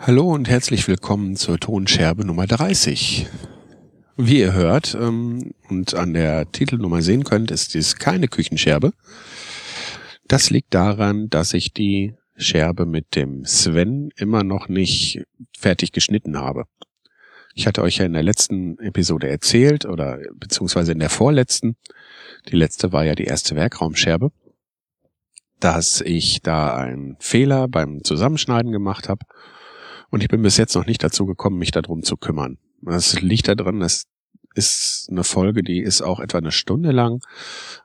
Hallo und herzlich willkommen zur Tonscherbe Nummer 30. Wie ihr hört ähm, und an der Titelnummer sehen könnt, ist dies keine Küchenscherbe. Das liegt daran, dass ich die Scherbe mit dem Sven immer noch nicht fertig geschnitten habe. Ich hatte euch ja in der letzten Episode erzählt oder beziehungsweise in der vorletzten, die letzte war ja die erste Werkraumscherbe, dass ich da einen Fehler beim Zusammenschneiden gemacht habe und ich bin bis jetzt noch nicht dazu gekommen, mich darum zu kümmern. Das liegt daran, das ist eine Folge, die ist auch etwa eine Stunde lang.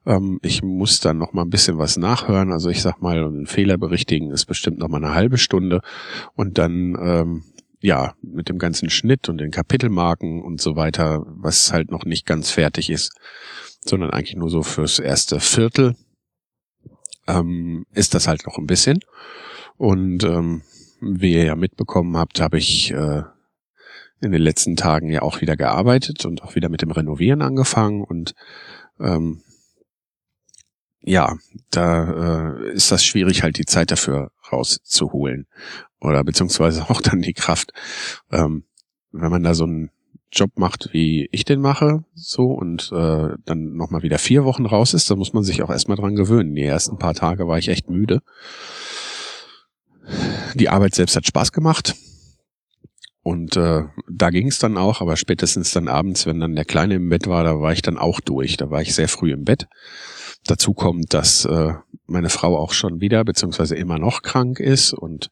Ähm, ich muss dann noch mal ein bisschen was nachhören. Also ich sag mal, einen Fehler berichtigen ist bestimmt noch mal eine halbe Stunde. Und dann, ähm, ja, mit dem ganzen Schnitt und den Kapitelmarken und so weiter, was halt noch nicht ganz fertig ist, sondern eigentlich nur so fürs erste Viertel, ähm, ist das halt noch ein bisschen. Und ähm, wie ihr ja mitbekommen habt, habe ich äh, in den letzten Tagen ja auch wieder gearbeitet und auch wieder mit dem Renovieren angefangen und ähm, ja, da äh, ist das schwierig, halt die Zeit dafür rauszuholen oder beziehungsweise auch dann die Kraft. Ähm, wenn man da so einen Job macht, wie ich den mache, so und äh, dann nochmal wieder vier Wochen raus ist, dann muss man sich auch erstmal dran gewöhnen. Die ersten paar Tage war ich echt müde. Die Arbeit selbst hat Spaß gemacht. Und äh, da ging es dann auch, aber spätestens dann abends, wenn dann der Kleine im Bett war, da war ich dann auch durch. Da war ich sehr früh im Bett. Dazu kommt, dass äh, meine Frau auch schon wieder, beziehungsweise immer noch krank ist. Und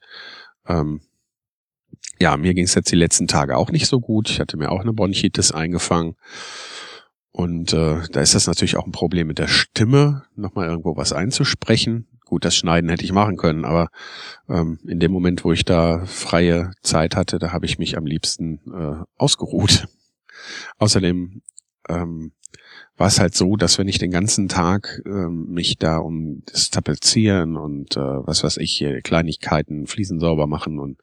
ähm, ja, mir ging es jetzt die letzten Tage auch nicht so gut. Ich hatte mir auch eine Bronchitis eingefangen. Und äh, da ist das natürlich auch ein Problem mit der Stimme, nochmal irgendwo was einzusprechen. Gut, das Schneiden hätte ich machen können, aber ähm, in dem Moment, wo ich da freie Zeit hatte, da habe ich mich am liebsten äh, ausgeruht. Außerdem ähm, war es halt so, dass wenn ich den ganzen Tag ähm, mich da um das Tapezieren und äh, was weiß ich, hier Kleinigkeiten, Fliesen sauber machen und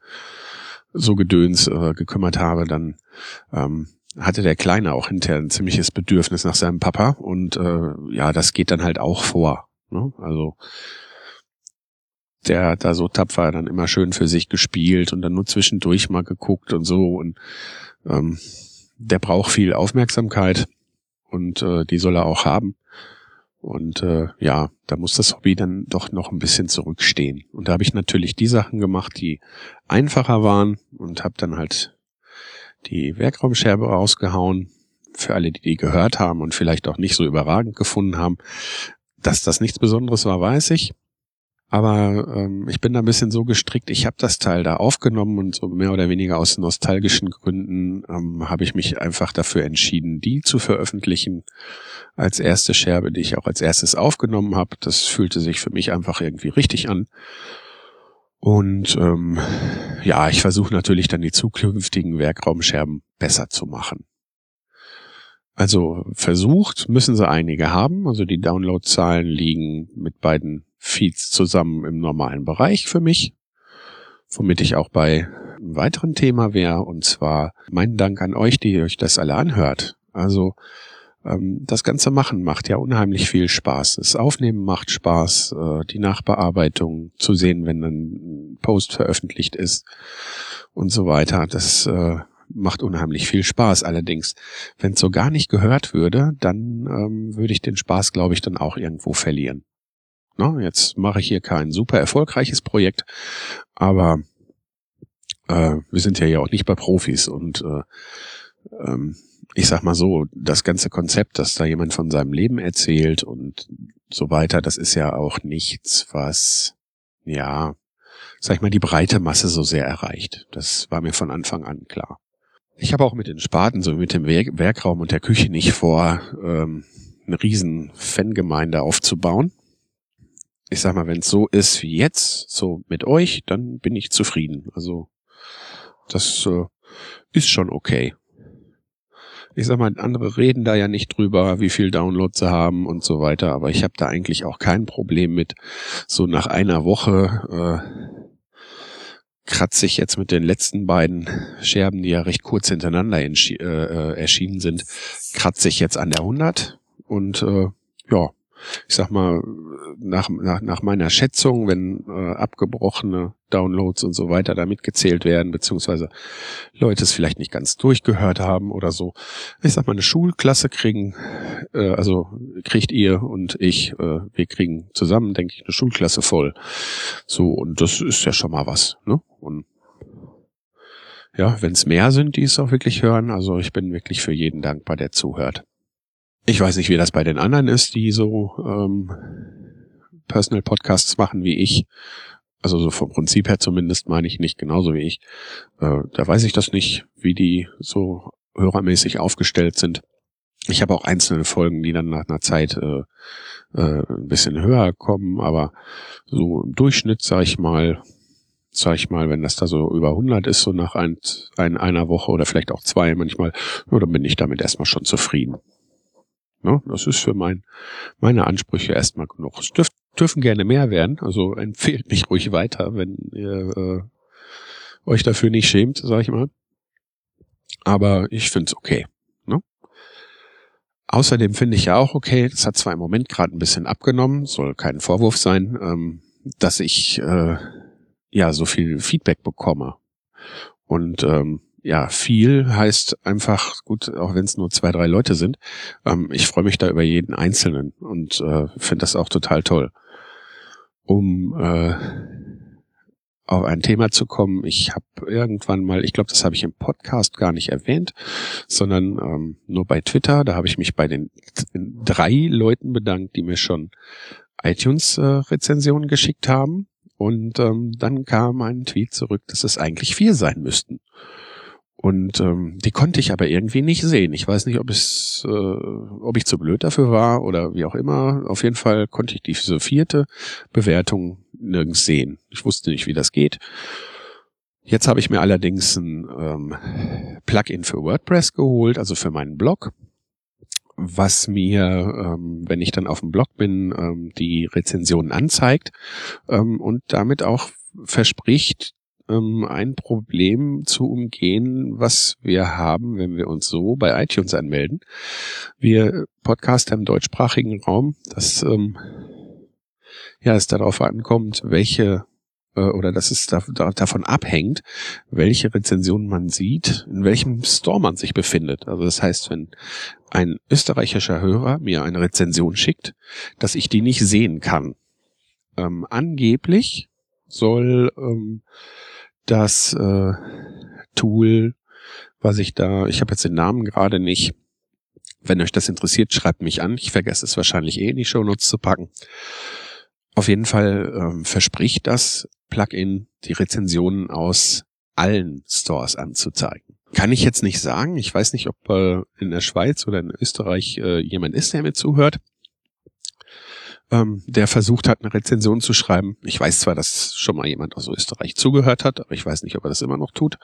so Gedöns äh, gekümmert habe, dann ähm, hatte der Kleine auch hinterher ein ziemliches Bedürfnis nach seinem Papa und äh, ja, das geht dann halt auch vor. Ne? Also der hat da so tapfer dann immer schön für sich gespielt und dann nur zwischendurch mal geguckt und so und ähm, der braucht viel Aufmerksamkeit und äh, die soll er auch haben. Und äh, ja, da muss das Hobby dann doch noch ein bisschen zurückstehen. Und da habe ich natürlich die Sachen gemacht, die einfacher waren und habe dann halt die Werkraumscherbe rausgehauen. Für alle, die die gehört haben und vielleicht auch nicht so überragend gefunden haben, dass das nichts Besonderes war, weiß ich. Aber ähm, ich bin da ein bisschen so gestrickt, ich habe das Teil da aufgenommen und so mehr oder weniger aus nostalgischen Gründen ähm, habe ich mich einfach dafür entschieden, die zu veröffentlichen als erste Scherbe, die ich auch als erstes aufgenommen habe. Das fühlte sich für mich einfach irgendwie richtig an. Und ähm, ja, ich versuche natürlich dann die zukünftigen Werkraumscherben besser zu machen. Also versucht müssen sie einige haben. Also die Downloadzahlen liegen mit beiden Feeds zusammen im normalen Bereich für mich, womit ich auch bei einem weiteren Thema wäre, und zwar mein Dank an euch, die euch das alle anhört. Also ähm, das ganze Machen macht ja unheimlich viel Spaß. Das Aufnehmen macht Spaß, äh, die Nachbearbeitung zu sehen, wenn ein Post veröffentlicht ist und so weiter. Das äh, macht unheimlich viel Spaß. Allerdings, wenn es so gar nicht gehört würde, dann ähm, würde ich den Spaß, glaube ich, dann auch irgendwo verlieren. Ne? Jetzt mache ich hier kein super erfolgreiches Projekt, aber äh, wir sind ja ja auch nicht bei Profis und äh, ähm, ich sag mal so, das ganze Konzept, dass da jemand von seinem Leben erzählt und so weiter, das ist ja auch nichts, was, ja, sag ich mal, die breite Masse so sehr erreicht. Das war mir von Anfang an klar. Ich habe auch mit den Spaten, so mit dem Werkraum und der Küche nicht vor, ähm, eine riesen Fangemeinde aufzubauen ich sag mal, wenn es so ist wie jetzt, so mit euch, dann bin ich zufrieden. Also das äh, ist schon okay. Ich sag mal, andere reden da ja nicht drüber, wie viel Downloads sie haben und so weiter, aber ich habe da eigentlich auch kein Problem mit. So nach einer Woche äh, kratze ich jetzt mit den letzten beiden Scherben, die ja recht kurz hintereinander äh, äh, erschienen sind, kratze ich jetzt an der 100 und äh, ja, ich sag mal, nach, nach, nach meiner Schätzung, wenn äh, abgebrochene Downloads und so weiter da mitgezählt werden, beziehungsweise Leute es vielleicht nicht ganz durchgehört haben oder so. Ich sag mal, eine Schulklasse kriegen, äh, also kriegt ihr und ich, äh, wir kriegen zusammen, denke ich, eine Schulklasse voll. So, und das ist ja schon mal was, ne? Und ja, wenn es mehr sind, die es auch wirklich hören, also ich bin wirklich für jeden dankbar, der zuhört. Ich weiß nicht, wie das bei den anderen ist, die so ähm, Personal Podcasts machen wie ich. Also so vom Prinzip her zumindest meine ich nicht genauso wie ich. Äh, da weiß ich das nicht, wie die so hörermäßig aufgestellt sind. Ich habe auch einzelne Folgen, die dann nach einer Zeit äh, äh, ein bisschen höher kommen, aber so im Durchschnitt, sage ich mal, sag ich mal, wenn das da so über 100 ist, so nach ein, ein, einer Woche oder vielleicht auch zwei manchmal, dann bin ich damit erstmal schon zufrieden. Ne? Das ist für mein, meine Ansprüche erstmal genug. Es dürf, dürfen gerne mehr werden, also empfehlt mich ruhig weiter, wenn ihr äh, euch dafür nicht schämt, sag ich mal. Aber ich find's okay. Ne? Außerdem finde ich ja auch okay, das hat zwar im Moment gerade ein bisschen abgenommen, soll kein Vorwurf sein, ähm, dass ich äh, ja so viel Feedback bekomme. Und ähm, ja, viel heißt einfach, gut, auch wenn es nur zwei, drei Leute sind, ähm, ich freue mich da über jeden Einzelnen und äh, finde das auch total toll. Um äh, auf ein Thema zu kommen, ich habe irgendwann mal, ich glaube, das habe ich im Podcast gar nicht erwähnt, sondern ähm, nur bei Twitter, da habe ich mich bei den drei Leuten bedankt, die mir schon iTunes-Rezensionen äh, geschickt haben. Und ähm, dann kam ein Tweet zurück, dass es eigentlich vier sein müssten. Und ähm, die konnte ich aber irgendwie nicht sehen. Ich weiß nicht, ob es, äh, ob ich zu blöd dafür war oder wie auch immer. Auf jeden Fall konnte ich diese vierte Bewertung nirgends sehen. Ich wusste nicht, wie das geht. Jetzt habe ich mir allerdings ein ähm, Plugin für WordPress geholt, also für meinen Blog, was mir, ähm, wenn ich dann auf dem Blog bin, ähm, die Rezensionen anzeigt ähm, und damit auch verspricht, ähm, ein Problem zu umgehen, was wir haben, wenn wir uns so bei iTunes anmelden. Wir Podcaster im deutschsprachigen Raum, dass ähm, ja es darauf ankommt, welche äh, oder dass es da, da, davon abhängt, welche Rezensionen man sieht, in welchem Store man sich befindet. Also das heißt, wenn ein österreichischer Hörer mir eine Rezension schickt, dass ich die nicht sehen kann. Ähm, angeblich soll ähm, das äh, Tool, was ich da, ich habe jetzt den Namen gerade nicht. Wenn euch das interessiert, schreibt mich an. Ich vergesse es wahrscheinlich eh in die Shownotes zu packen. Auf jeden Fall ähm, verspricht das Plugin, die Rezensionen aus allen Stores anzuzeigen. Kann ich jetzt nicht sagen. Ich weiß nicht, ob äh, in der Schweiz oder in Österreich äh, jemand ist, der mir zuhört ähm, der versucht hat, eine Rezension zu schreiben. Ich weiß zwar, dass schon mal jemand aus Österreich zugehört hat, aber ich weiß nicht, ob er das immer noch tut.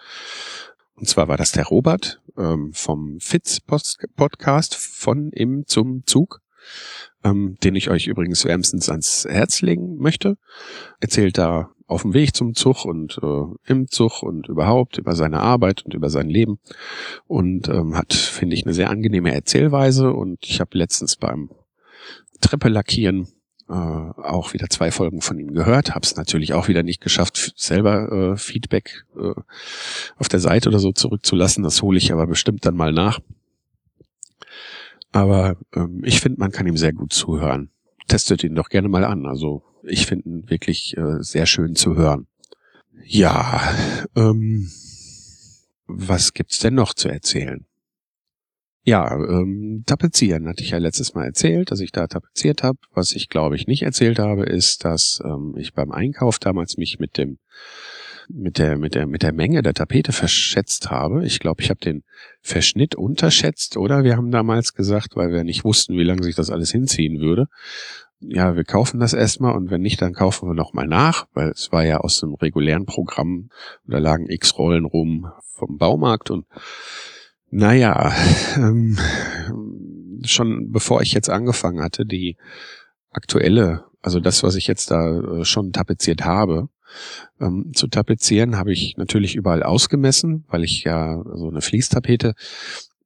Und zwar war das der Robert ähm, vom Fitz Podcast von im zum Zug, ähm, den ich euch übrigens wärmstens ans Herz legen möchte. Erzählt da auf dem Weg zum Zug und äh, im Zug und überhaupt über seine Arbeit und über sein Leben und ähm, hat, finde ich, eine sehr angenehme Erzählweise und ich habe letztens beim Treppe lackieren äh, auch wieder zwei Folgen von ihm gehört, habe es natürlich auch wieder nicht geschafft, selber äh, Feedback äh, auf der Seite oder so zurückzulassen. Das hole ich aber bestimmt dann mal nach. Aber ähm, ich finde, man kann ihm sehr gut zuhören. Testet ihn doch gerne mal an. Also ich finde ihn wirklich äh, sehr schön zu hören. Ja, ähm, was gibt's denn noch zu erzählen? Ja, ähm, tapezieren hatte ich ja letztes Mal erzählt, dass ich da tapeziert habe. Was ich glaube ich nicht erzählt habe, ist, dass ähm, ich beim Einkauf damals mich mit dem mit der mit der mit der Menge der Tapete verschätzt habe. Ich glaube, ich habe den Verschnitt unterschätzt, oder? Wir haben damals gesagt, weil wir nicht wussten, wie lange sich das alles hinziehen würde, ja, wir kaufen das erstmal und wenn nicht, dann kaufen wir nochmal nach, weil es war ja aus dem regulären Programm, da lagen x Rollen rum vom Baumarkt und naja, ähm, schon bevor ich jetzt angefangen hatte, die aktuelle, also das, was ich jetzt da äh, schon tapeziert habe, ähm, zu tapezieren, habe ich natürlich überall ausgemessen, weil ich ja so eine Fließtapete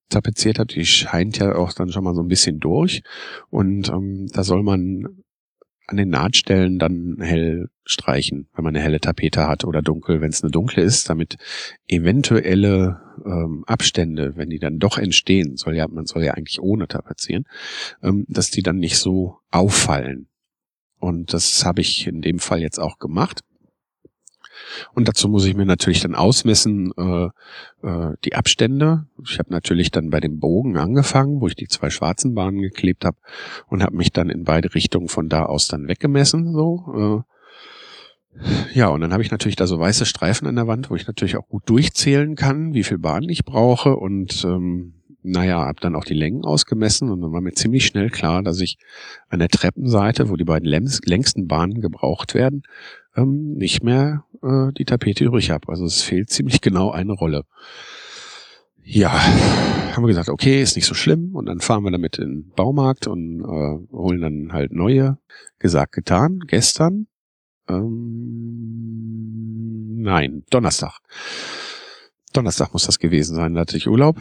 tapeziert habe. Die scheint ja auch dann schon mal so ein bisschen durch. Und ähm, da soll man an den Nahtstellen dann hell streichen, wenn man eine helle Tapete hat oder dunkel, wenn es eine dunkle ist, damit eventuelle ähm, Abstände, wenn die dann doch entstehen, soll ja, man soll ja eigentlich ohne tapezieren, ähm, dass die dann nicht so auffallen. Und das habe ich in dem Fall jetzt auch gemacht. Und dazu muss ich mir natürlich dann ausmessen äh, äh, die Abstände. Ich habe natürlich dann bei dem Bogen angefangen, wo ich die zwei schwarzen Bahnen geklebt habe und habe mich dann in beide Richtungen von da aus dann weggemessen. So. Äh. Ja, und dann habe ich natürlich da so weiße Streifen an der Wand, wo ich natürlich auch gut durchzählen kann, wie viel Bahnen ich brauche und ähm, naja, habe dann auch die Längen ausgemessen und dann war mir ziemlich schnell klar, dass ich an der Treppenseite, wo die beiden längsten Bahnen gebraucht werden, ähm, nicht mehr äh, die Tapete übrig habe. Also es fehlt ziemlich genau eine Rolle. Ja, haben wir gesagt, okay, ist nicht so schlimm. Und dann fahren wir damit in den Baumarkt und äh, holen dann halt neue. Gesagt, getan. Gestern. Ähm, nein, Donnerstag. Donnerstag muss das gewesen sein. Da hatte ich Urlaub.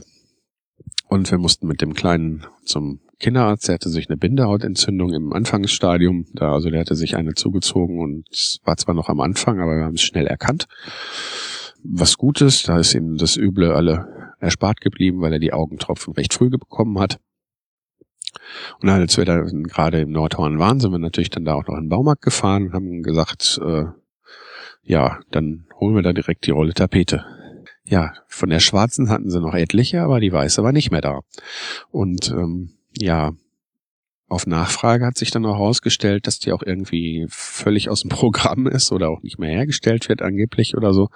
Und wir mussten mit dem Kleinen zum Kinderarzt. Der hatte sich eine Bindehautentzündung im Anfangsstadium. Da, also der hatte sich eine zugezogen und war zwar noch am Anfang, aber wir haben es schnell erkannt. Was Gutes, da ist ihm das Üble alle erspart geblieben, weil er die Augentropfen recht früh bekommen hat. Und als wir da gerade im Nordhorn waren, sind wir natürlich dann da auch noch in den Baumarkt gefahren und haben gesagt, äh, ja, dann holen wir da direkt die Rolle Tapete. Ja, von der schwarzen hatten sie noch etliche, aber die weiße war nicht mehr da. Und ähm, ja, auf Nachfrage hat sich dann auch herausgestellt, dass die auch irgendwie völlig aus dem Programm ist oder auch nicht mehr hergestellt wird angeblich oder so.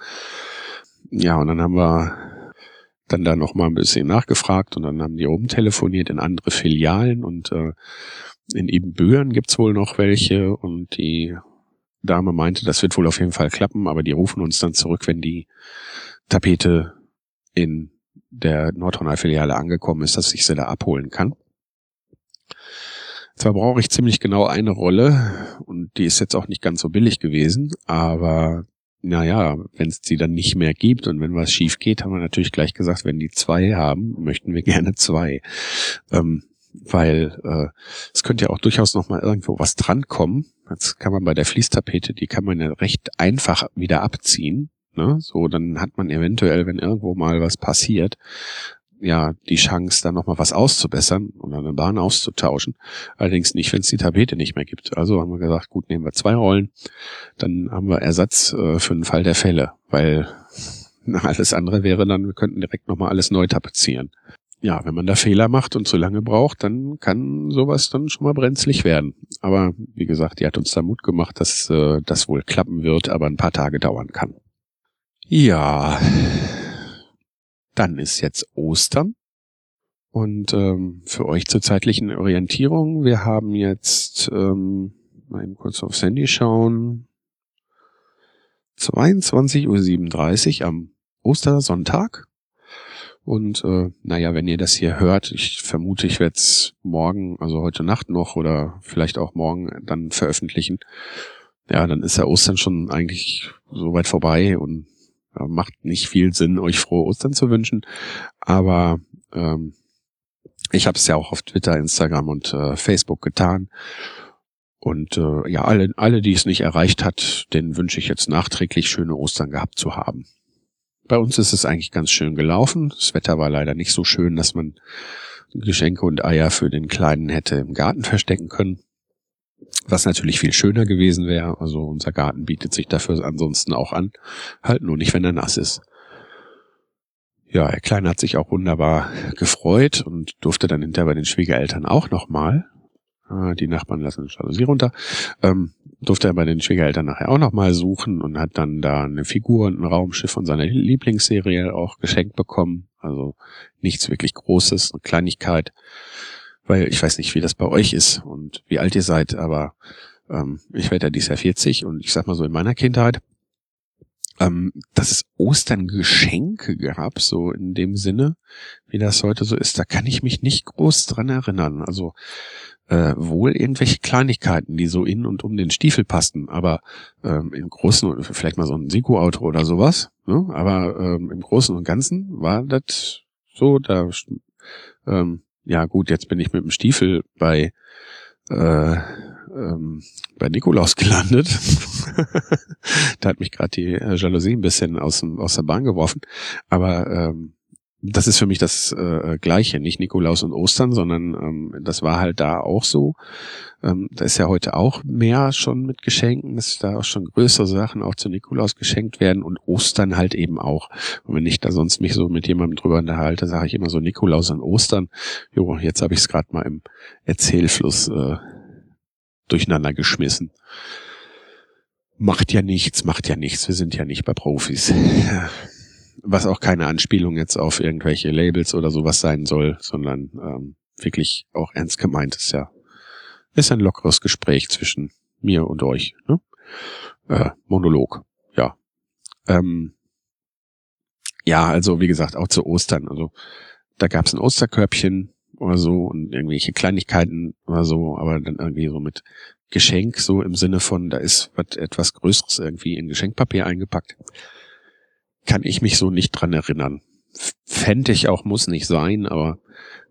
Ja, und dann haben wir dann da noch mal ein bisschen nachgefragt und dann haben die oben telefoniert in andere Filialen und äh, in Ebenbüren gibt's wohl noch welche und die Dame meinte, das wird wohl auf jeden Fall klappen, aber die rufen uns dann zurück, wenn die Tapete in der Nordhorner-Filiale angekommen ist, dass ich sie da abholen kann. Zwar brauche ich ziemlich genau eine Rolle und die ist jetzt auch nicht ganz so billig gewesen, aber naja, wenn es die dann nicht mehr gibt und wenn was schief geht, haben wir natürlich gleich gesagt, wenn die zwei haben, möchten wir gerne zwei. Ähm, weil äh, es könnte ja auch durchaus noch mal irgendwo was drankommen. Jetzt kann man bei der Fließtapete, die kann man ja recht einfach wieder abziehen. Ne? So, dann hat man eventuell, wenn irgendwo mal was passiert, ja die Chance, da nochmal was auszubessern und eine Bahn auszutauschen. Allerdings nicht, wenn es die Tapete nicht mehr gibt. Also haben wir gesagt, gut, nehmen wir zwei Rollen, dann haben wir Ersatz äh, für den Fall der Fälle, weil alles andere wäre dann, wir könnten direkt nochmal alles neu tapezieren. Ja, wenn man da Fehler macht und zu lange braucht, dann kann sowas dann schon mal brenzlig werden. Aber wie gesagt, die hat uns da Mut gemacht, dass äh, das wohl klappen wird, aber ein paar Tage dauern kann. Ja, dann ist jetzt Ostern. Und ähm, für euch zur zeitlichen Orientierung, wir haben jetzt, ähm, mal eben kurz aufs Handy schauen, 22.37 Uhr am Ostersonntag. Und äh, naja, wenn ihr das hier hört, ich vermute, ich werde es morgen, also heute Nacht noch oder vielleicht auch morgen dann veröffentlichen. Ja, dann ist ja Ostern schon eigentlich so weit vorbei und macht nicht viel Sinn, euch frohe Ostern zu wünschen. Aber ähm, ich habe es ja auch auf Twitter, Instagram und äh, Facebook getan. Und äh, ja, alle, alle, die es nicht erreicht hat, den wünsche ich jetzt nachträglich schöne Ostern gehabt zu haben. Bei uns ist es eigentlich ganz schön gelaufen. Das Wetter war leider nicht so schön, dass man Geschenke und Eier für den Kleinen hätte im Garten verstecken können. Was natürlich viel schöner gewesen wäre. Also unser Garten bietet sich dafür ansonsten auch an. Halt nur nicht, wenn er nass ist. Ja, der Kleine hat sich auch wunderbar gefreut und durfte dann hinterher bei den Schwiegereltern auch nochmal. Ah, die Nachbarn lassen Jalousie runter. Ähm, durfte er bei den Schwiegereltern nachher auch nochmal suchen und hat dann da eine Figur und ein Raumschiff von seiner Lieblingsserie auch geschenkt bekommen. Also nichts wirklich Großes, eine Kleinigkeit. Weil ich weiß nicht, wie das bei euch ist und wie alt ihr seid, aber ähm, ich werde ja dieses Jahr 40 und ich sag mal so in meiner Kindheit, ähm, dass es Ostern Geschenke gab, so in dem Sinne, wie das heute so ist, da kann ich mich nicht groß dran erinnern. Also äh, wohl irgendwelche Kleinigkeiten, die so in und um den Stiefel passten, aber ähm, im Großen vielleicht mal so ein Siko-Auto oder sowas, ne? aber ähm, im Großen und Ganzen war das so, da ähm, ja gut, jetzt bin ich mit dem Stiefel bei äh, ähm, bei Nikolaus gelandet. da hat mich gerade die äh, Jalousie ein bisschen aus, dem, aus der Bahn geworfen. Aber ähm, das ist für mich das äh, Gleiche, nicht Nikolaus und Ostern, sondern ähm, das war halt da auch so. Ähm, da ist ja heute auch mehr schon mit Geschenken, dass da auch schon größere Sachen auch zu Nikolaus geschenkt werden und Ostern halt eben auch. Und wenn ich da sonst mich so mit jemandem drüber unterhalte, sage ich immer so Nikolaus und Ostern. Jo, jetzt habe ich es gerade mal im Erzählfluss äh, durcheinander geschmissen. Macht ja nichts, macht ja nichts. Wir sind ja nicht bei Profis was auch keine Anspielung jetzt auf irgendwelche Labels oder sowas sein soll, sondern ähm, wirklich auch ernst gemeint ist ja. Ist ein lockeres Gespräch zwischen mir und euch. Ne? Äh, Monolog, ja. Ähm, ja, also wie gesagt, auch zu Ostern. Also da gab es ein Osterkörbchen oder so und irgendwelche Kleinigkeiten oder so, aber dann irgendwie so mit Geschenk, so im Sinne von, da ist was etwas Größeres irgendwie in Geschenkpapier eingepackt kann ich mich so nicht dran erinnern. Fände ich auch, muss nicht sein, aber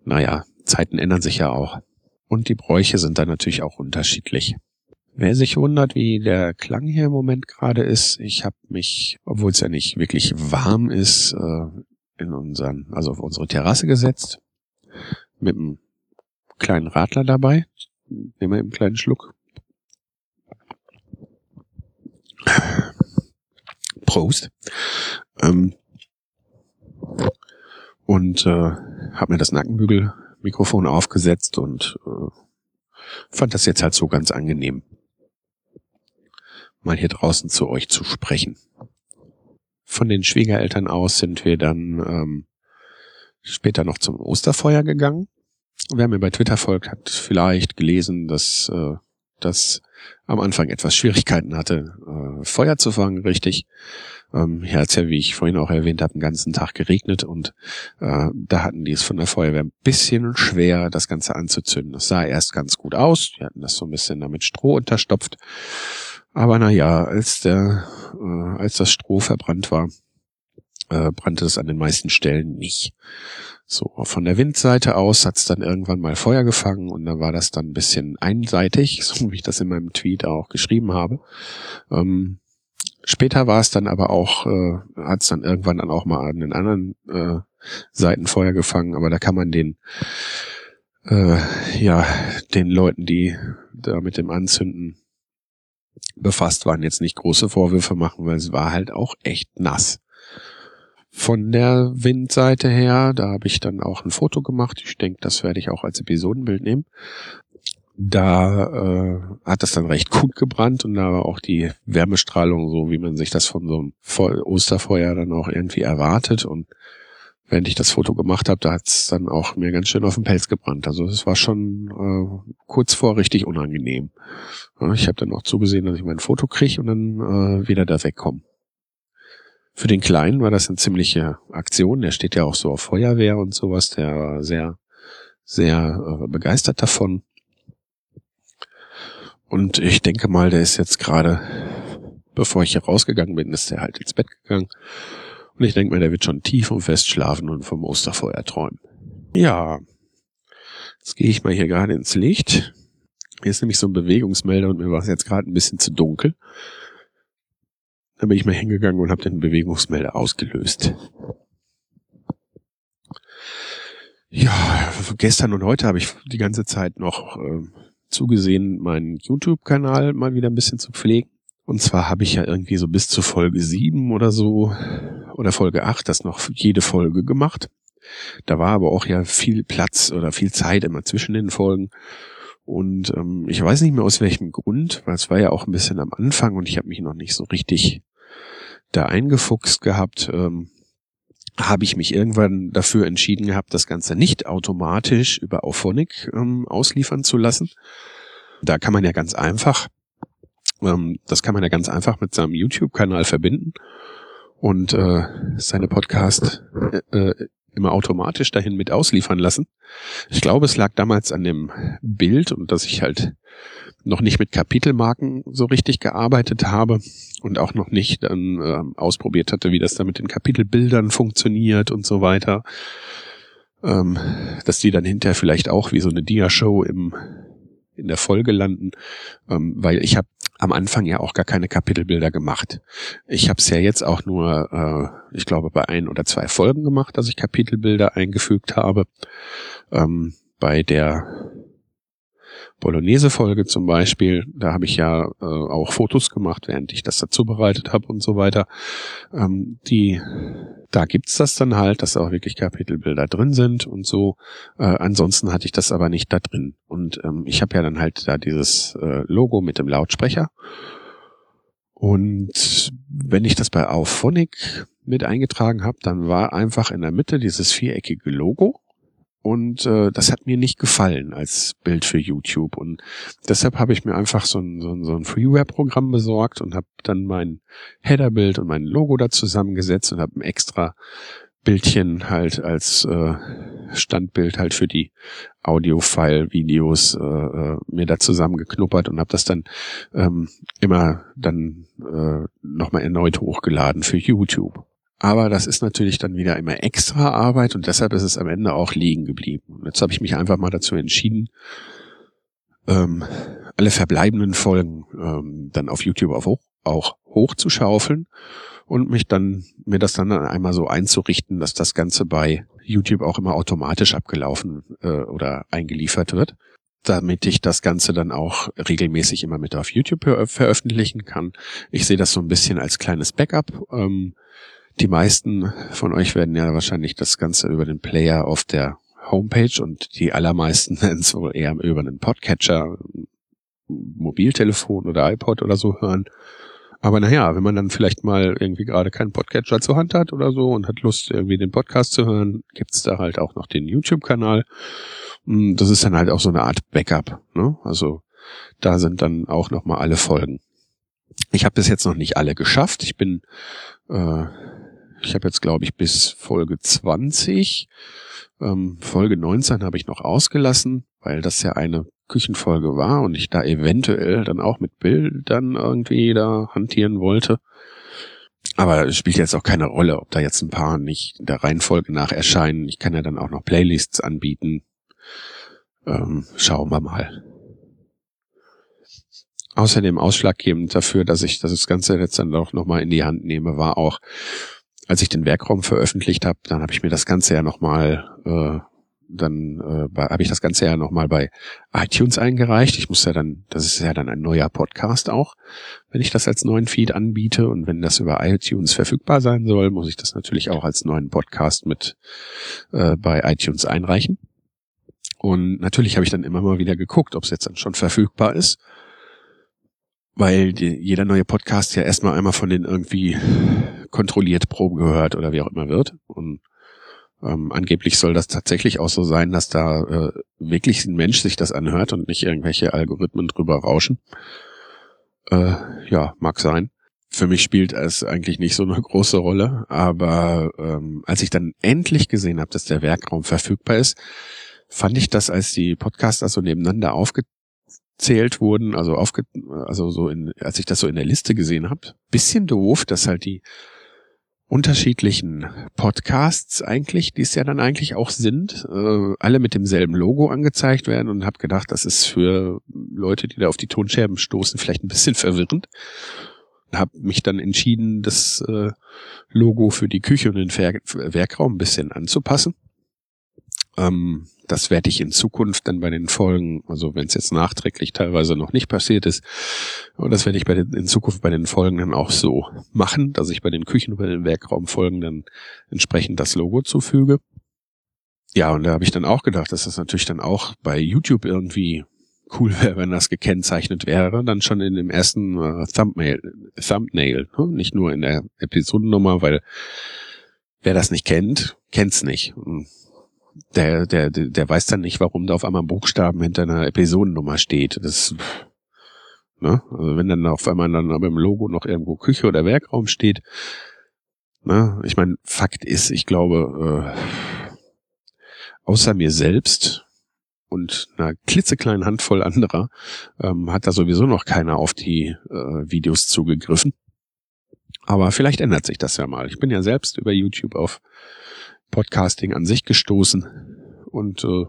naja, Zeiten ändern sich ja auch. Und die Bräuche sind dann natürlich auch unterschiedlich. Wer sich wundert, wie der Klang hier im Moment gerade ist, ich habe mich, obwohl es ja nicht wirklich warm ist, äh, in unseren, also auf unsere Terrasse gesetzt, mit einem kleinen Radler dabei. Nehmen wir einen kleinen Schluck. Prost. Ähm, und äh, habe mir das Nackenbügelmikrofon aufgesetzt und äh, fand das jetzt halt so ganz angenehm, mal hier draußen zu euch zu sprechen. Von den Schwiegereltern aus sind wir dann ähm, später noch zum Osterfeuer gegangen. Wer mir bei Twitter folgt, hat vielleicht gelesen, dass äh, das am Anfang etwas Schwierigkeiten hatte, äh, Feuer zu fangen, richtig. Ähm, hier hat ja, wie ich vorhin auch erwähnt habe, den ganzen Tag geregnet und äh, da hatten die es von der Feuerwehr ein bisschen schwer, das Ganze anzuzünden. Das sah erst ganz gut aus, die hatten das so ein bisschen damit Stroh unterstopft. Aber na ja, als der, äh, als das Stroh verbrannt war, äh, brannte es an den meisten Stellen nicht. So, von der Windseite aus hat's dann irgendwann mal Feuer gefangen und dann war das dann ein bisschen einseitig, so wie ich das in meinem Tweet auch geschrieben habe. Ähm, später war es dann aber auch, äh, hat's dann irgendwann dann auch mal an den anderen äh, Seiten Feuer gefangen, aber da kann man den äh, ja, den Leuten, die da mit dem Anzünden befasst waren, jetzt nicht große Vorwürfe machen, weil es war halt auch echt nass von der Windseite her. Da habe ich dann auch ein Foto gemacht. Ich denke, das werde ich auch als Episodenbild nehmen. Da äh, hat das dann recht gut gebrannt und da war auch die Wärmestrahlung so, wie man sich das von so einem Osterfeuer dann auch irgendwie erwartet. Und während ich das Foto gemacht habe, da hat es dann auch mir ganz schön auf den Pelz gebrannt. Also es war schon äh, kurz vor richtig unangenehm. Ja, ich habe dann auch zugesehen, dass ich mein Foto kriege und dann äh, wieder da wegkomme. Für den Kleinen war das eine ziemliche Aktion. Der steht ja auch so auf Feuerwehr und sowas. Der war sehr, sehr äh, begeistert davon. Und ich denke mal, der ist jetzt gerade, bevor ich hier rausgegangen bin, ist der halt ins Bett gegangen. Und ich denke mal, der wird schon tief und fest schlafen und vom Osterfeuer träumen. Ja, jetzt gehe ich mal hier gerade ins Licht. Hier ist nämlich so ein Bewegungsmelder und mir war es jetzt gerade ein bisschen zu dunkel. Dann bin ich mal hingegangen und habe den Bewegungsmelder ausgelöst. Ja, gestern und heute habe ich die ganze Zeit noch äh, zugesehen, meinen YouTube-Kanal mal wieder ein bisschen zu pflegen. Und zwar habe ich ja irgendwie so bis zu Folge 7 oder so oder Folge 8 das noch jede Folge gemacht. Da war aber auch ja viel Platz oder viel Zeit immer zwischen den Folgen. Und ähm, ich weiß nicht mehr aus welchem Grund, weil es war ja auch ein bisschen am Anfang und ich habe mich noch nicht so richtig da eingefuchst gehabt. Ähm, habe ich mich irgendwann dafür entschieden gehabt, das Ganze nicht automatisch über Auphonic ähm, ausliefern zu lassen. Da kann man ja ganz einfach, ähm, das kann man ja ganz einfach mit seinem YouTube-Kanal verbinden und äh, seine Podcast äh, äh, immer automatisch dahin mit ausliefern lassen. Ich glaube, es lag damals an dem Bild und dass ich halt noch nicht mit Kapitelmarken so richtig gearbeitet habe und auch noch nicht dann äh, ausprobiert hatte, wie das da mit den Kapitelbildern funktioniert und so weiter. Ähm, dass die dann hinterher vielleicht auch wie so eine Dia-Show im in der Folge landen, ähm, weil ich habe am Anfang ja auch gar keine Kapitelbilder gemacht. Ich habe es ja jetzt auch nur, äh, ich glaube, bei ein oder zwei Folgen gemacht, dass ich Kapitelbilder eingefügt habe. Ähm, bei der Bolognese-Folge zum Beispiel, da habe ich ja äh, auch Fotos gemacht, während ich das dazu bereitet habe und so weiter. Ähm, die, da gibt's das dann halt, dass auch wirklich Kapitelbilder drin sind und so. Äh, ansonsten hatte ich das aber nicht da drin. Und ähm, ich habe ja dann halt da dieses äh, Logo mit dem Lautsprecher. Und wenn ich das bei Auphonic mit eingetragen habe, dann war einfach in der Mitte dieses viereckige Logo und äh, das hat mir nicht gefallen als Bild für YouTube. Und deshalb habe ich mir einfach so ein, so ein, so ein Freeware-Programm besorgt und habe dann mein Header-Bild und mein Logo da zusammengesetzt und habe ein extra Bildchen halt als äh, Standbild halt für die Audio-File-Videos äh, äh, mir da zusammengeknuppert und habe das dann ähm, immer dann äh, nochmal erneut hochgeladen für YouTube. Aber das ist natürlich dann wieder immer extra Arbeit und deshalb ist es am Ende auch liegen geblieben. Und jetzt habe ich mich einfach mal dazu entschieden, ähm, alle verbleibenden Folgen ähm, dann auf YouTube auch, auch hochzuschaufeln und mich dann, mir das dann einmal so einzurichten, dass das Ganze bei YouTube auch immer automatisch abgelaufen äh, oder eingeliefert wird damit ich das Ganze dann auch regelmäßig immer mit auf YouTube veröffentlichen kann. Ich sehe das so ein bisschen als kleines Backup. Ähm, die meisten von euch werden ja wahrscheinlich das Ganze über den Player auf der Homepage und die allermeisten werden es wohl eher über einen Podcatcher, Mobiltelefon oder iPod oder so hören. Aber naja, wenn man dann vielleicht mal irgendwie gerade keinen Podcatcher zur Hand hat oder so und hat Lust, irgendwie den Podcast zu hören, gibt's da halt auch noch den YouTube-Kanal. Hm, das ist dann halt auch so eine Art Backup. Ne? Also da sind dann auch nochmal alle Folgen. Ich habe bis jetzt noch nicht alle geschafft. Ich bin äh, ich habe jetzt, glaube ich, bis Folge 20. Ähm, Folge 19 habe ich noch ausgelassen, weil das ja eine Küchenfolge war und ich da eventuell dann auch mit Bildern irgendwie da hantieren wollte. Aber es spielt jetzt auch keine Rolle, ob da jetzt ein paar nicht der Reihenfolge nach erscheinen. Ich kann ja dann auch noch Playlists anbieten. Ähm, schauen wir mal. Außerdem ausschlaggebend dafür, dass ich das Ganze jetzt dann doch nochmal in die Hand nehme, war auch, als ich den Werkraum veröffentlicht habe, dann habe ich mir das Ganze ja nochmal, äh, dann äh, habe ich das Ganze ja nochmal bei iTunes eingereicht. Ich muss ja dann, das ist ja dann ein neuer Podcast auch, wenn ich das als neuen Feed anbiete und wenn das über iTunes verfügbar sein soll, muss ich das natürlich auch als neuen Podcast mit äh, bei iTunes einreichen. Und natürlich habe ich dann immer mal wieder geguckt, ob es jetzt dann schon verfügbar ist weil die, jeder neue Podcast ja erstmal einmal von den irgendwie kontrolliert Probe gehört oder wie auch immer wird. Und ähm, angeblich soll das tatsächlich auch so sein, dass da äh, wirklich ein Mensch sich das anhört und nicht irgendwelche Algorithmen drüber rauschen. Äh, ja, mag sein. Für mich spielt es eigentlich nicht so eine große Rolle, aber ähm, als ich dann endlich gesehen habe, dass der Werkraum verfügbar ist, fand ich das, als die Podcaster so nebeneinander aufge aufgezählt wurden, also aufge, also so in, als ich das so in der Liste gesehen habe, bisschen doof, dass halt die unterschiedlichen Podcasts eigentlich, die es ja dann eigentlich auch sind, äh, alle mit demselben Logo angezeigt werden und habe gedacht, das ist für Leute, die da auf die Tonscherben stoßen, vielleicht ein bisschen verwirrend. Habe mich dann entschieden, das äh, Logo für die Küche und den Werkraum ein bisschen anzupassen. Ähm, das werde ich in Zukunft dann bei den Folgen, also wenn es jetzt nachträglich teilweise noch nicht passiert ist, aber das werde ich bei den, in Zukunft bei den Folgen dann auch so machen, dass ich bei den Küchen- und bei den Werkraumfolgen dann entsprechend das Logo zufüge. Ja, und da habe ich dann auch gedacht, dass das natürlich dann auch bei YouTube irgendwie cool wäre, wenn das gekennzeichnet wäre, dann schon in dem ersten äh, Thumbnail, Thumbnail, ne? nicht nur in der Episodennummer, weil wer das nicht kennt, kennt's nicht. Der, der, der weiß dann nicht, warum da auf einmal Buchstaben hinter einer Episodennummer steht. Das, ne? Also wenn dann auf einmal dann aber im Logo noch irgendwo Küche oder Werkraum steht, ne? Ich meine, Fakt ist, ich glaube, äh, außer mir selbst und einer klitzekleinen Handvoll anderer ähm, hat da sowieso noch keiner auf die äh, Videos zugegriffen. Aber vielleicht ändert sich das ja mal. Ich bin ja selbst über YouTube auf Podcasting an sich gestoßen und äh,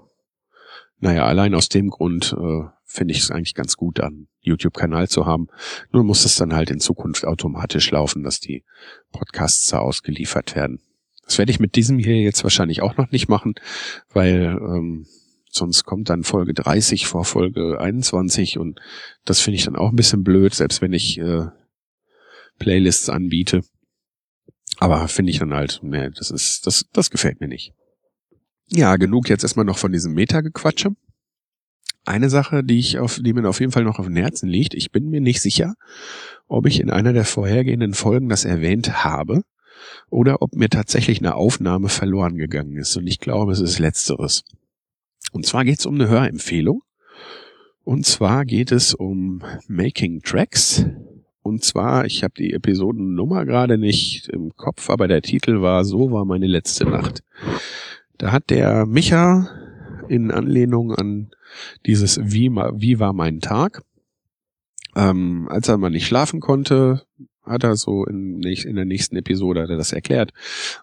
naja, allein aus dem Grund äh, finde ich es eigentlich ganz gut, einen YouTube-Kanal zu haben. Nur muss es dann halt in Zukunft automatisch laufen, dass die Podcasts da ausgeliefert werden. Das werde ich mit diesem hier jetzt wahrscheinlich auch noch nicht machen, weil ähm, sonst kommt dann Folge 30 vor Folge 21 und das finde ich dann auch ein bisschen blöd, selbst wenn ich äh, Playlists anbiete. Aber finde ich dann halt, nee, das ist, das, das gefällt mir nicht. Ja, genug jetzt erstmal noch von diesem Meta-Gequatsche. Eine Sache, die ich auf, die mir auf jeden Fall noch auf dem Herzen liegt, ich bin mir nicht sicher, ob ich in einer der vorhergehenden Folgen das erwähnt habe oder ob mir tatsächlich eine Aufnahme verloren gegangen ist. Und ich glaube, es ist letzteres. Und zwar geht es um eine Hörempfehlung. Und zwar geht es um Making Tracks. Und zwar, ich habe die Episodennummer gerade nicht im Kopf, aber der Titel war So war meine letzte Nacht. Da hat der Micha in Anlehnung an dieses Wie, wie war mein Tag, ähm, als er mal nicht schlafen konnte, hat er so in, in der nächsten Episode hat er das erklärt.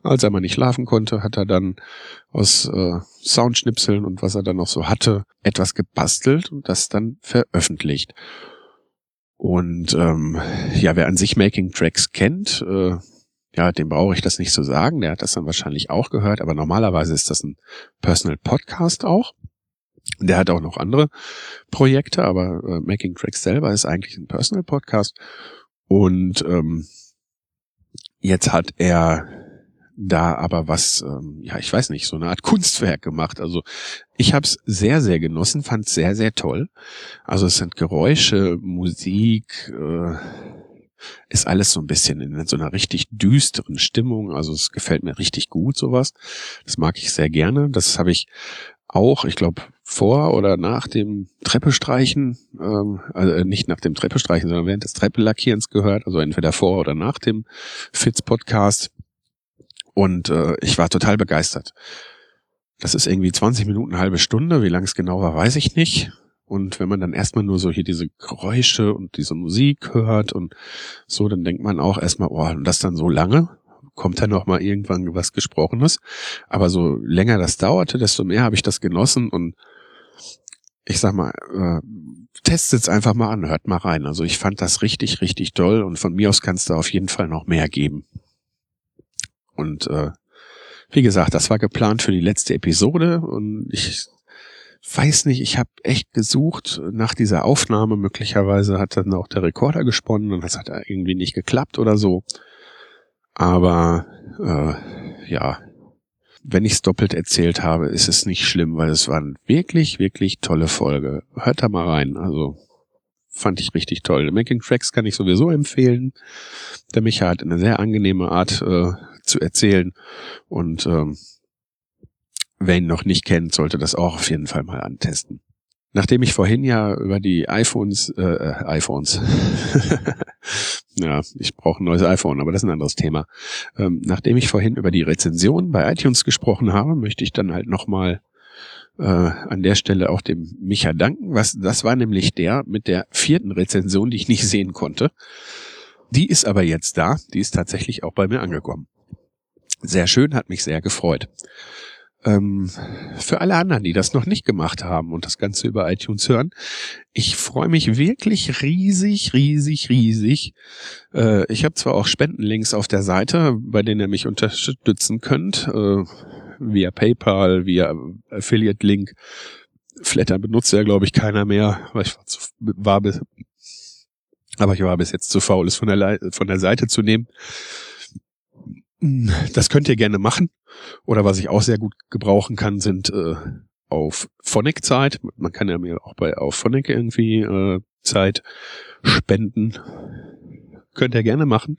Als er mal nicht schlafen konnte, hat er dann aus äh, Soundschnipseln und was er dann noch so hatte, etwas gebastelt und das dann veröffentlicht. Und ähm, ja, wer an sich Making Tracks kennt, äh, ja, dem brauche ich das nicht zu sagen. Der hat das dann wahrscheinlich auch gehört, aber normalerweise ist das ein Personal Podcast auch. Der hat auch noch andere Projekte, aber äh, Making Tracks selber ist eigentlich ein Personal Podcast. Und ähm, jetzt hat er da aber was, ähm, ja, ich weiß nicht, so eine Art Kunstwerk gemacht. Also ich habe es sehr, sehr genossen, fand es sehr, sehr toll. Also es sind Geräusche, Musik, äh, ist alles so ein bisschen in so einer richtig düsteren Stimmung. Also es gefällt mir richtig gut, sowas. Das mag ich sehr gerne. Das habe ich auch, ich glaube, vor oder nach dem Treppestreichen, ähm, also nicht nach dem Treppestreichen, sondern während des Treppelackierens gehört, also entweder vor oder nach dem Fitz-Podcast. Und äh, ich war total begeistert. Das ist irgendwie 20 Minuten, halbe Stunde. Wie lang es genau war, weiß ich nicht. Und wenn man dann erstmal nur so hier diese Geräusche und diese Musik hört und so, dann denkt man auch erstmal, oh, und das dann so lange? Kommt da noch mal irgendwann was Gesprochenes? Aber so länger das dauerte, desto mehr habe ich das genossen und ich sag mal, äh, testet's einfach mal an, hört mal rein. Also ich fand das richtig, richtig toll und von mir aus kannst du auf jeden Fall noch mehr geben. Und äh, wie gesagt, das war geplant für die letzte Episode und ich weiß nicht, ich habe echt gesucht nach dieser Aufnahme. Möglicherweise hat dann auch der Rekorder gesponnen und das hat irgendwie nicht geklappt oder so. Aber äh, ja, wenn ich es doppelt erzählt habe, ist es nicht schlimm, weil es war eine wirklich, wirklich tolle Folge. Hört da mal rein. Also fand ich richtig toll. Making Tracks kann ich sowieso empfehlen. Der Micha hat eine sehr angenehme Art äh, zu erzählen und ähm, wer ihn noch nicht kennt, sollte das auch auf jeden Fall mal antesten. Nachdem ich vorhin ja über die iPhones, äh, äh iPhones, ja, ich brauche ein neues iPhone, aber das ist ein anderes Thema. Ähm, nachdem ich vorhin über die Rezension bei iTunes gesprochen habe, möchte ich dann halt nochmal äh, an der Stelle auch dem Micha danken. Was, das war nämlich der mit der vierten Rezension, die ich nicht sehen konnte. Die ist aber jetzt da. Die ist tatsächlich auch bei mir angekommen. Sehr schön, hat mich sehr gefreut. Ähm, für alle anderen, die das noch nicht gemacht haben und das Ganze über iTunes hören, ich freue mich wirklich riesig, riesig, riesig. Äh, ich habe zwar auch Spendenlinks auf der Seite, bei denen ihr mich unterstützen könnt, äh, via PayPal, via Affiliate-Link. Flatter benutzt ja, glaube ich, keiner mehr, weil ich war, zu, war bis, aber ich war bis jetzt zu faul, es von der, von der Seite zu nehmen. Das könnt ihr gerne machen. Oder was ich auch sehr gut gebrauchen kann, sind äh, auf Phonic Zeit. Man kann ja mir auch bei auf Phonic irgendwie äh, Zeit spenden. könnt ihr gerne machen.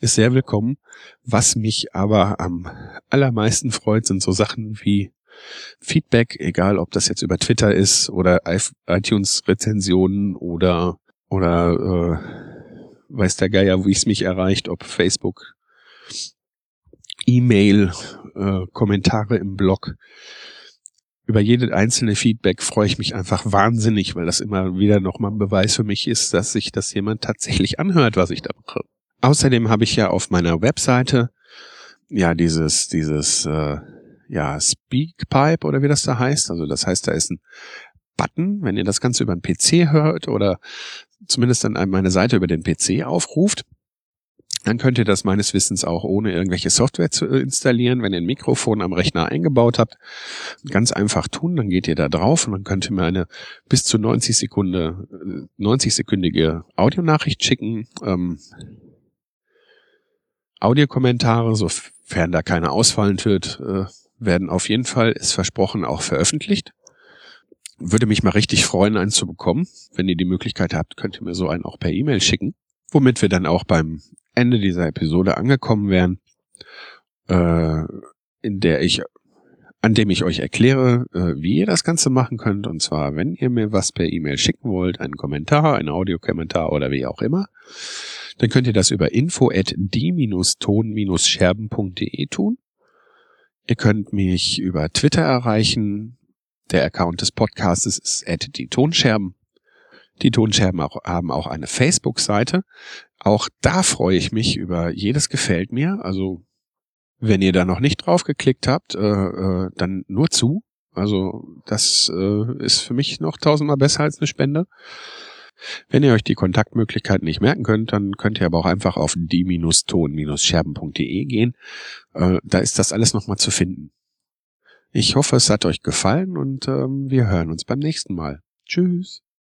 Ist sehr willkommen. Was mich aber am allermeisten freut, sind so Sachen wie Feedback, egal ob das jetzt über Twitter ist oder iTunes-Rezensionen oder oder äh, weiß der Geier, wie es mich erreicht, ob Facebook, E-Mail, äh, Kommentare im Blog. Über jede einzelne Feedback freue ich mich einfach wahnsinnig, weil das immer wieder nochmal ein Beweis für mich ist, dass sich das jemand tatsächlich anhört, was ich da mache. Außerdem habe ich ja auf meiner Webseite ja dieses dieses äh, ja Speakpipe oder wie das da heißt. Also das heißt, da ist ein Button, wenn ihr das Ganze über einen PC hört oder zumindest dann meine Seite über den PC aufruft, dann könnt ihr das meines Wissens auch ohne irgendwelche Software zu installieren, wenn ihr ein Mikrofon am Rechner eingebaut habt. Ganz einfach tun, dann geht ihr da drauf und dann könnt ihr mir eine bis zu 90 Sekunde, 90 sekündige Audionachricht schicken. Ähm, Audiokommentare, sofern da keine ausfallen wird, äh, werden auf jeden Fall, ist versprochen, auch veröffentlicht. Würde mich mal richtig freuen, einen zu bekommen. Wenn ihr die Möglichkeit habt, könnt ihr mir so einen auch per E-Mail schicken. Womit wir dann auch beim Ende dieser Episode angekommen wären, äh, in der ich, an dem ich euch erkläre, äh, wie ihr das Ganze machen könnt. Und zwar, wenn ihr mir was per E-Mail schicken wollt, einen Kommentar, einen Audiokommentar oder wie auch immer, dann könnt ihr das über info at die-ton-scherben.de tun. Ihr könnt mich über Twitter erreichen. Der Account des Podcasts ist at die Tonscherben. Die Tonscherben auch, haben auch eine Facebook-Seite. Auch da freue ich mich über jedes gefällt mir. Also wenn ihr da noch nicht drauf geklickt habt, äh, äh, dann nur zu. Also das äh, ist für mich noch tausendmal besser als eine Spende. Wenn ihr euch die Kontaktmöglichkeiten nicht merken könnt, dann könnt ihr aber auch einfach auf die-ton-scherben.de gehen. Äh, da ist das alles nochmal zu finden. Ich hoffe, es hat euch gefallen und ähm, wir hören uns beim nächsten Mal. Tschüss.